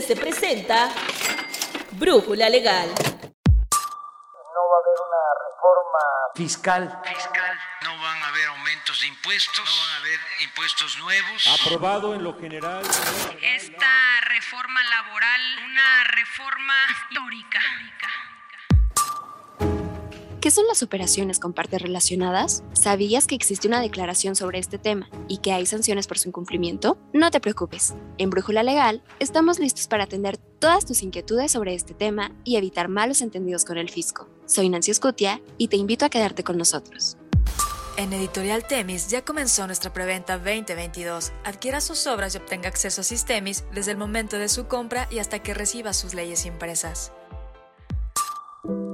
se presenta Brújula Legal. No va a haber una reforma fiscal. Fiscal. No van a haber aumentos de impuestos. No van a haber impuestos nuevos. Aprobado en lo general. Esta reforma laboral, una reforma histórica. ¿Qué son las operaciones con partes relacionadas? ¿Sabías que existe una declaración sobre este tema y que hay sanciones por su incumplimiento? No te preocupes. En Brújula Legal estamos listos para atender todas tus inquietudes sobre este tema y evitar malos entendidos con el fisco. Soy Nancy Escutia y te invito a quedarte con nosotros. En Editorial Temis ya comenzó nuestra preventa 2022. Adquiera sus obras y obtenga acceso a Sistemis desde el momento de su compra y hasta que reciba sus leyes impresas.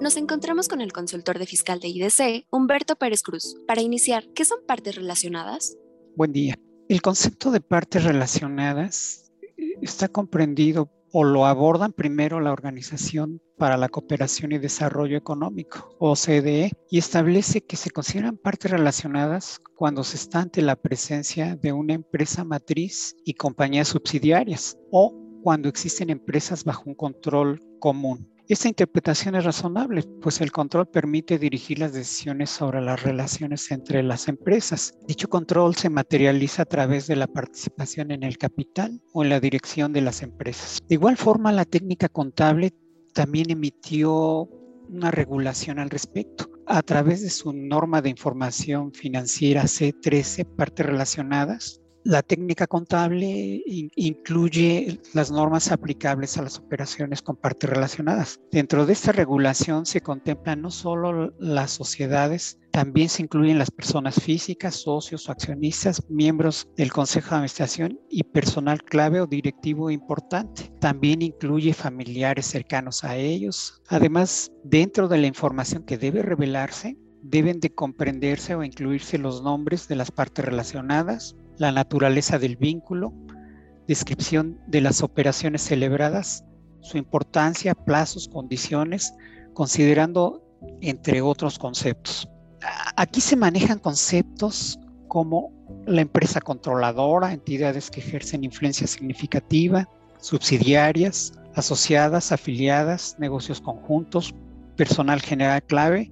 Nos encontramos con el consultor de fiscal de IDC, Humberto Pérez Cruz. Para iniciar, ¿qué son partes relacionadas? Buen día. El concepto de partes relacionadas eh, está comprendido o lo abordan primero la Organización para la Cooperación y Desarrollo Económico, OCDE, y establece que se consideran partes relacionadas cuando se está ante la presencia de una empresa matriz y compañías subsidiarias o cuando existen empresas bajo un control común. Esta interpretación es razonable, pues el control permite dirigir las decisiones sobre las relaciones entre las empresas. Dicho control se materializa a través de la participación en el capital o en la dirección de las empresas. De igual forma, la técnica contable también emitió una regulación al respecto. A través de su norma de información financiera C13, partes relacionadas, la técnica contable incluye las normas aplicables a las operaciones con partes relacionadas. Dentro de esta regulación se contemplan no solo las sociedades, también se incluyen las personas físicas, socios o accionistas, miembros del Consejo de Administración y personal clave o directivo importante. También incluye familiares cercanos a ellos. Además, dentro de la información que debe revelarse, deben de comprenderse o incluirse los nombres de las partes relacionadas, la naturaleza del vínculo, descripción de las operaciones celebradas, su importancia, plazos, condiciones, considerando entre otros conceptos. Aquí se manejan conceptos como la empresa controladora, entidades que ejercen influencia significativa, subsidiarias, asociadas, afiliadas, negocios conjuntos, personal general clave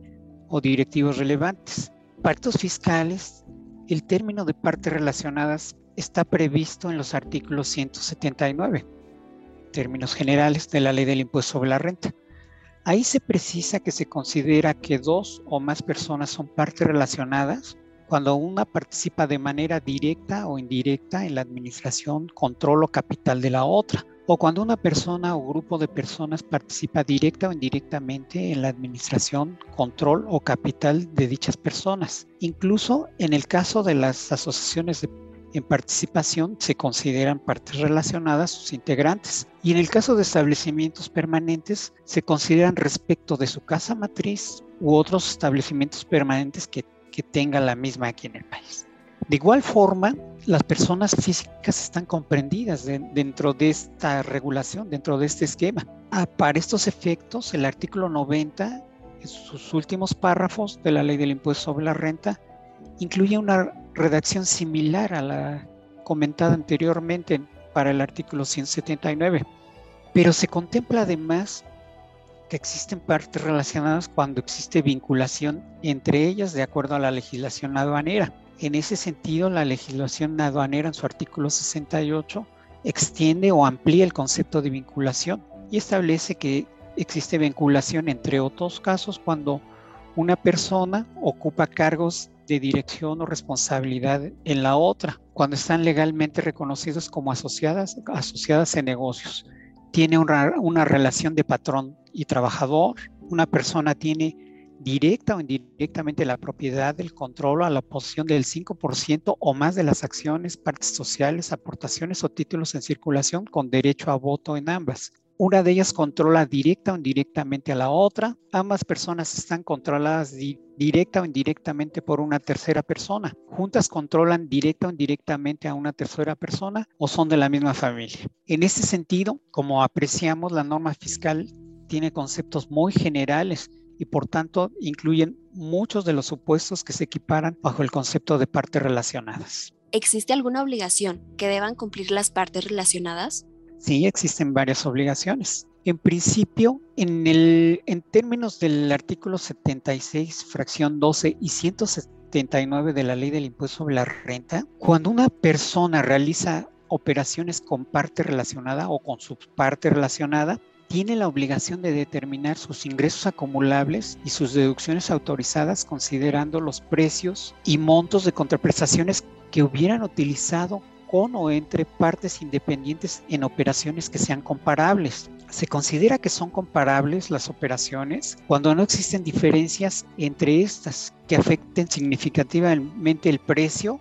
o directivos relevantes. Pactos fiscales el término de partes relacionadas está previsto en los artículos 179, términos generales de la ley del impuesto sobre la renta. Ahí se precisa que se considera que dos o más personas son partes relacionadas cuando una participa de manera directa o indirecta en la administración, control o capital de la otra, o cuando una persona o grupo de personas participa directa o indirectamente en la administración, control o capital de dichas personas. Incluso en el caso de las asociaciones en participación se consideran partes relacionadas sus integrantes y en el caso de establecimientos permanentes se consideran respecto de su casa matriz u otros establecimientos permanentes que, que tengan la misma aquí en el país. De igual forma, las personas físicas están comprendidas dentro de esta regulación, dentro de este esquema. Ah, para estos efectos, el artículo 90, en sus últimos párrafos de la ley del impuesto sobre la renta, incluye una redacción similar a la comentada anteriormente para el artículo 179, pero se contempla además que existen partes relacionadas cuando existe vinculación entre ellas de acuerdo a la legislación aduanera. En ese sentido, la legislación aduanera en su artículo 68 extiende o amplía el concepto de vinculación y establece que existe vinculación entre otros casos cuando una persona ocupa cargos de dirección o responsabilidad en la otra, cuando están legalmente reconocidos como asociadas, asociadas en negocios. Tiene una, una relación de patrón y trabajador, una persona tiene directa o indirectamente la propiedad del control a la posición del 5% o más de las acciones, partes sociales, aportaciones o títulos en circulación con derecho a voto en ambas. Una de ellas controla directa o indirectamente a la otra. Ambas personas están controladas directa o indirectamente por una tercera persona. Juntas controlan directa o indirectamente a una tercera persona o son de la misma familia. En este sentido, como apreciamos, la norma fiscal tiene conceptos muy generales y por tanto incluyen muchos de los supuestos que se equiparan bajo el concepto de partes relacionadas. ¿Existe alguna obligación que deban cumplir las partes relacionadas? Sí, existen varias obligaciones. En principio, en, el, en términos del artículo 76, fracción 12 y 179 de la ley del impuesto sobre la renta, cuando una persona realiza operaciones con parte relacionada o con su parte relacionada, tiene la obligación de determinar sus ingresos acumulables y sus deducciones autorizadas considerando los precios y montos de contraprestaciones que hubieran utilizado con o entre partes independientes en operaciones que sean comparables. Se considera que son comparables las operaciones cuando no existen diferencias entre estas que afecten significativamente el precio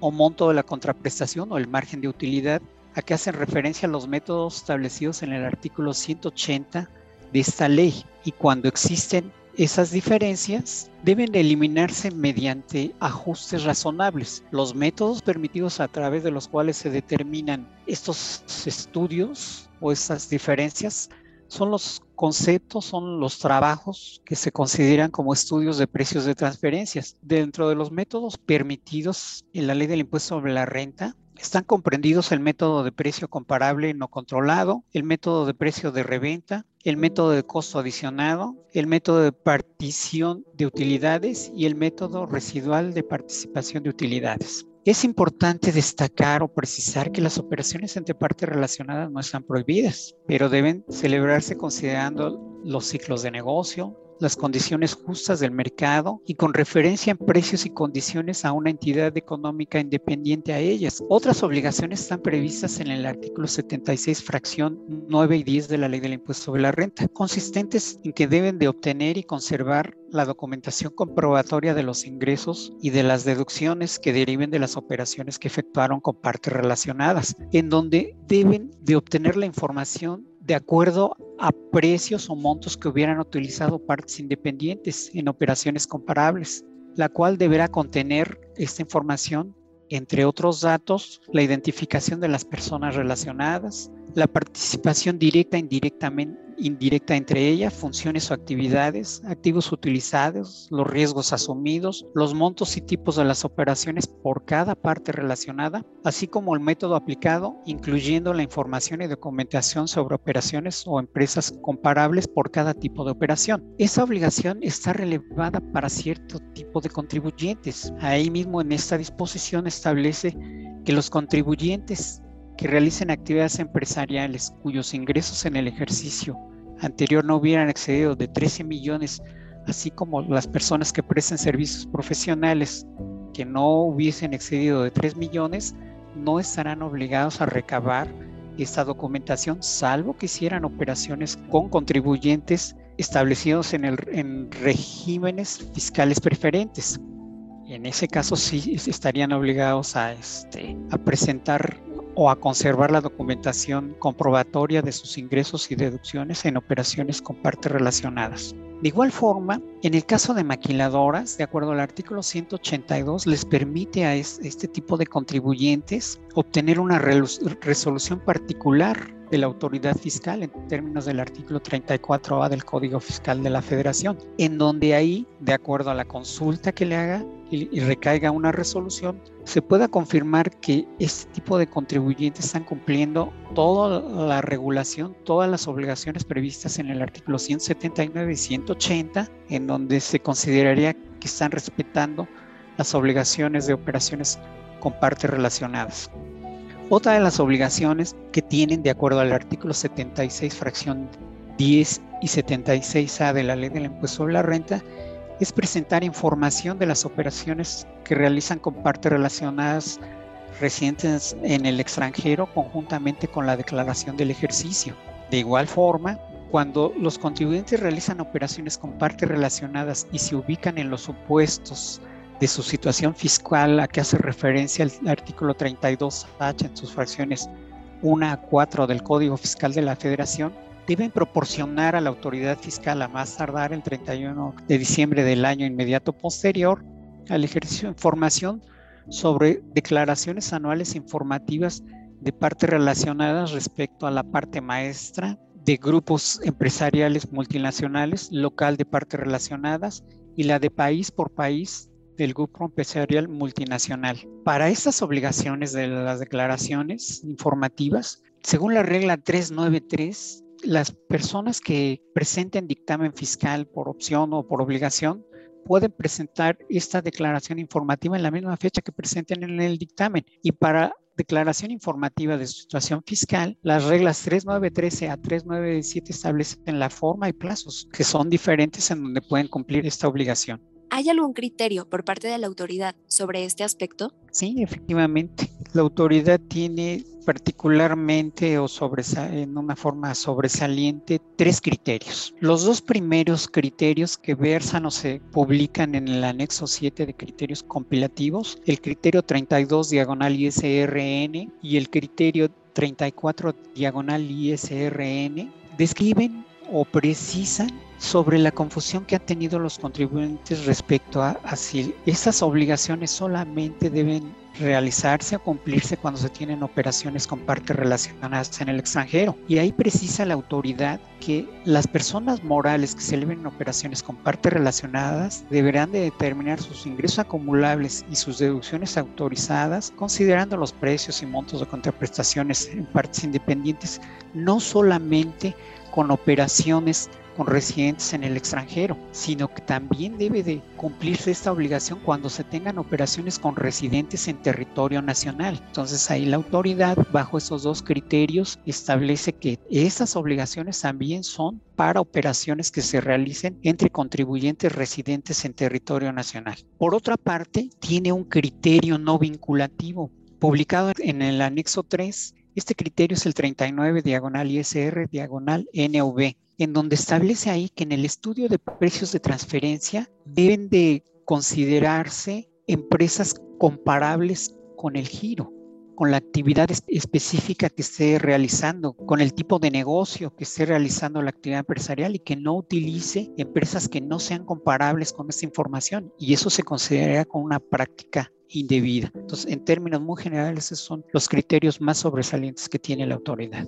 o monto de la contraprestación o el margen de utilidad a que hacen referencia a los métodos establecidos en el artículo 180 de esta ley y cuando existen esas diferencias deben eliminarse mediante ajustes razonables. Los métodos permitidos a través de los cuales se determinan estos estudios o esas diferencias son los conceptos, son los trabajos que se consideran como estudios de precios de transferencias. Dentro de los métodos permitidos en la ley del impuesto sobre la renta, están comprendidos el método de precio comparable no controlado, el método de precio de reventa, el método de costo adicionado, el método de partición de utilidades y el método residual de participación de utilidades. Es importante destacar o precisar que las operaciones entre partes relacionadas no están prohibidas, pero deben celebrarse considerando los ciclos de negocio, las condiciones justas del mercado y con referencia en precios y condiciones a una entidad económica independiente a ellas. Otras obligaciones están previstas en el artículo 76, fracción 9 y 10 de la Ley del Impuesto sobre la Renta, consistentes en que deben de obtener y conservar la documentación comprobatoria de los ingresos y de las deducciones que deriven de las operaciones que efectuaron con partes relacionadas, en donde deben de obtener la información de acuerdo a precios o montos que hubieran utilizado partes independientes en operaciones comparables, la cual deberá contener esta información, entre otros datos, la identificación de las personas relacionadas, la participación directa e indirectamente indirecta entre ellas, funciones o actividades, activos utilizados, los riesgos asumidos, los montos y tipos de las operaciones por cada parte relacionada, así como el método aplicado, incluyendo la información y documentación sobre operaciones o empresas comparables por cada tipo de operación. Esa obligación está relevada para cierto tipo de contribuyentes. Ahí mismo en esta disposición establece que los contribuyentes que realicen actividades empresariales cuyos ingresos en el ejercicio anterior no hubieran excedido de 13 millones, así como las personas que presten servicios profesionales que no hubiesen excedido de 3 millones, no estarán obligados a recabar esta documentación, salvo que hicieran operaciones con contribuyentes establecidos en, el, en regímenes fiscales preferentes. En ese caso sí estarían obligados a, este, a presentar o a conservar la documentación comprobatoria de sus ingresos y deducciones en operaciones con partes relacionadas. De igual forma, en el caso de maquiladoras, de acuerdo al artículo 182, les permite a este tipo de contribuyentes obtener una resolución particular de la autoridad fiscal en términos del artículo 34A del Código Fiscal de la Federación, en donde ahí, de acuerdo a la consulta que le haga y, recaiga una resolución, se pueda confirmar que este tipo de contribuyentes están cumpliendo toda la regulación, todas las obligaciones previstas en el artículo 179 y 180, en donde se consideraría que están respetando las obligaciones de operaciones con partes relacionadas. Otra de las obligaciones que tienen de acuerdo al artículo 76, fracción 10 y 76A de la ley del impuesto sobre la renta es presentar información de las operaciones que realizan con partes relacionadas residentes en el extranjero conjuntamente con la declaración del ejercicio. De igual forma, cuando los contribuyentes realizan operaciones con partes relacionadas y se ubican en los supuestos de su situación fiscal a que hace referencia el artículo 32H en sus fracciones 1 a 4 del Código Fiscal de la Federación, deben proporcionar a la autoridad fiscal a más tardar el 31 de diciembre del año inmediato posterior al ejercicio información sobre declaraciones anuales informativas de partes relacionadas respecto a la parte maestra de grupos empresariales multinacionales, local de partes relacionadas y la de país por país del grupo empresarial multinacional. Para estas obligaciones de las declaraciones informativas, Según la regla 393, las personas que presenten dictamen fiscal por opción o por obligación pueden presentar esta declaración informativa en la misma fecha que presenten en el dictamen. Y para declaración informativa de situación fiscal, las reglas 3913 a 3917 establecen la forma y plazos que son diferentes en donde pueden cumplir esta obligación. ¿Hay algún criterio por parte de la autoridad sobre este aspecto? Sí, efectivamente. La autoridad tiene particularmente o en una forma sobresaliente tres criterios. Los dos primeros criterios que versan o se publican en el anexo 7 de criterios compilativos, el criterio 32 diagonal ISRN y el criterio 34 diagonal ISRN, describen o precisan sobre la confusión que han tenido los contribuyentes respecto a, si esas obligaciones solamente deben realizarse o cumplirse cuando se tienen operaciones con partes relacionadas en el extranjero. Y ahí precisa la autoridad que las personas morales que se en operaciones con partes relacionadas deberán de determinar sus ingresos acumulables y sus deducciones autorizadas considerando los precios y montos de contraprestaciones en partes independientes, no solamente con operaciones con residentes en el extranjero, sino que también debe de cumplirse esta obligación cuando se tengan operaciones con residentes en territorio nacional. Entonces ahí la autoridad, bajo esos dos criterios, establece que esas obligaciones también son para operaciones que se realicen entre contribuyentes residentes en territorio nacional. Por otra parte, tiene un criterio no vinculativo publicado en el anexo 3 este criterio es el 39 diagonal ISR diagonal NV en donde establece ahí que en el estudio de precios de transferencia deben de considerarse empresas comparables con el giro, con la actividad específica que esté realizando, con el tipo de negocio que esté realizando la actividad empresarial y que no utilice empresas que no sean comparables con esta información. Y eso se considera como una práctica indebida. Entonces, en términos muy generales, esos son los criterios más sobresalientes que tiene la autoridad.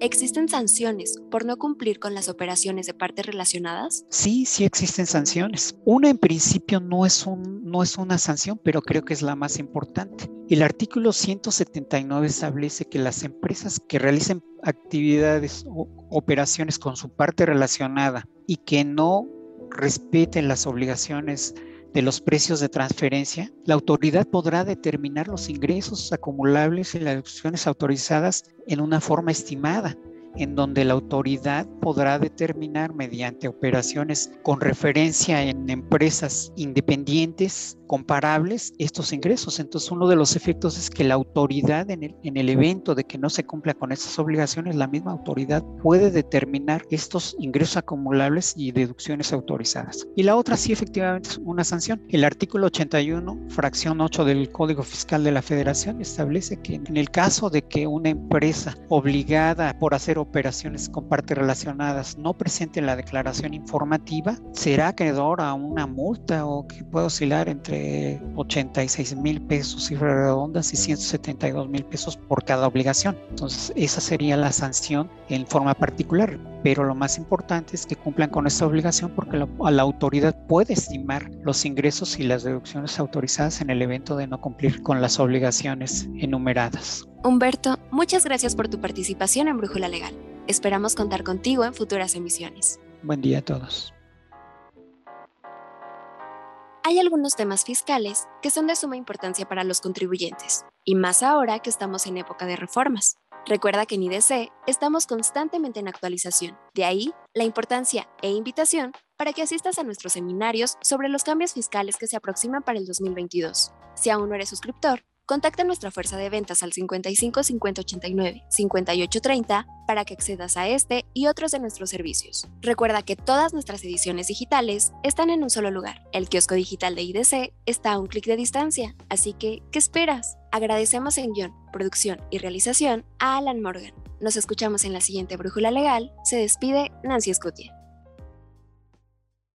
¿Existen sanciones por no cumplir con las operaciones de partes relacionadas? Sí, sí existen sanciones. Una en principio no es, un, no es una sanción, pero creo que es la más importante. El artículo 179 establece que las empresas que realicen actividades o operaciones con su parte relacionada y que no respeten las obligaciones de los precios de transferencia, la autoridad podrá determinar los ingresos acumulables y las deducciones autorizadas en una forma estimada en donde la autoridad podrá determinar mediante operaciones con referencia en empresas independientes comparables estos ingresos. Entonces, uno de los efectos es que la autoridad en el, en el evento de que no se cumpla con estas obligaciones, la misma autoridad puede determinar estos ingresos acumulables y deducciones autorizadas. Y la otra sí efectivamente es una sanción. El artículo 81, fracción 8 del Código Fiscal de la Federación establece que en el caso de que una empresa obligada por hacer operaciones con partes relacionadas no presente la declaración informativa, será acreedor a una multa o que puede oscilar entre 86 mil pesos, cifras redondas, y 172 mil pesos por cada obligación. Entonces, esa sería la sanción en forma particular. Pero lo más importante es que cumplan con esta obligación porque la, la autoridad puede estimar los ingresos y las deducciones autorizadas en el evento de no cumplir con las obligaciones enumeradas. Humberto, muchas gracias por tu participación en Brújula Legal. Esperamos contar contigo en futuras emisiones. Buen día a todos. Hay algunos temas fiscales que son de suma importancia para los contribuyentes, y más ahora que estamos en época de reformas. Recuerda que en IDC estamos constantemente en actualización, de ahí la importancia e invitación para que asistas a nuestros seminarios sobre los cambios fiscales que se aproximan para el 2022. Si aún no eres suscriptor, Contacta a nuestra fuerza de ventas al 55 50 89 58 30 para que accedas a este y otros de nuestros servicios. Recuerda que todas nuestras ediciones digitales están en un solo lugar. El kiosco digital de IDC está a un clic de distancia, así que, ¿qué esperas? Agradecemos en guion, producción y realización a Alan Morgan. Nos escuchamos en la siguiente Brújula Legal. Se despide Nancy Scutia.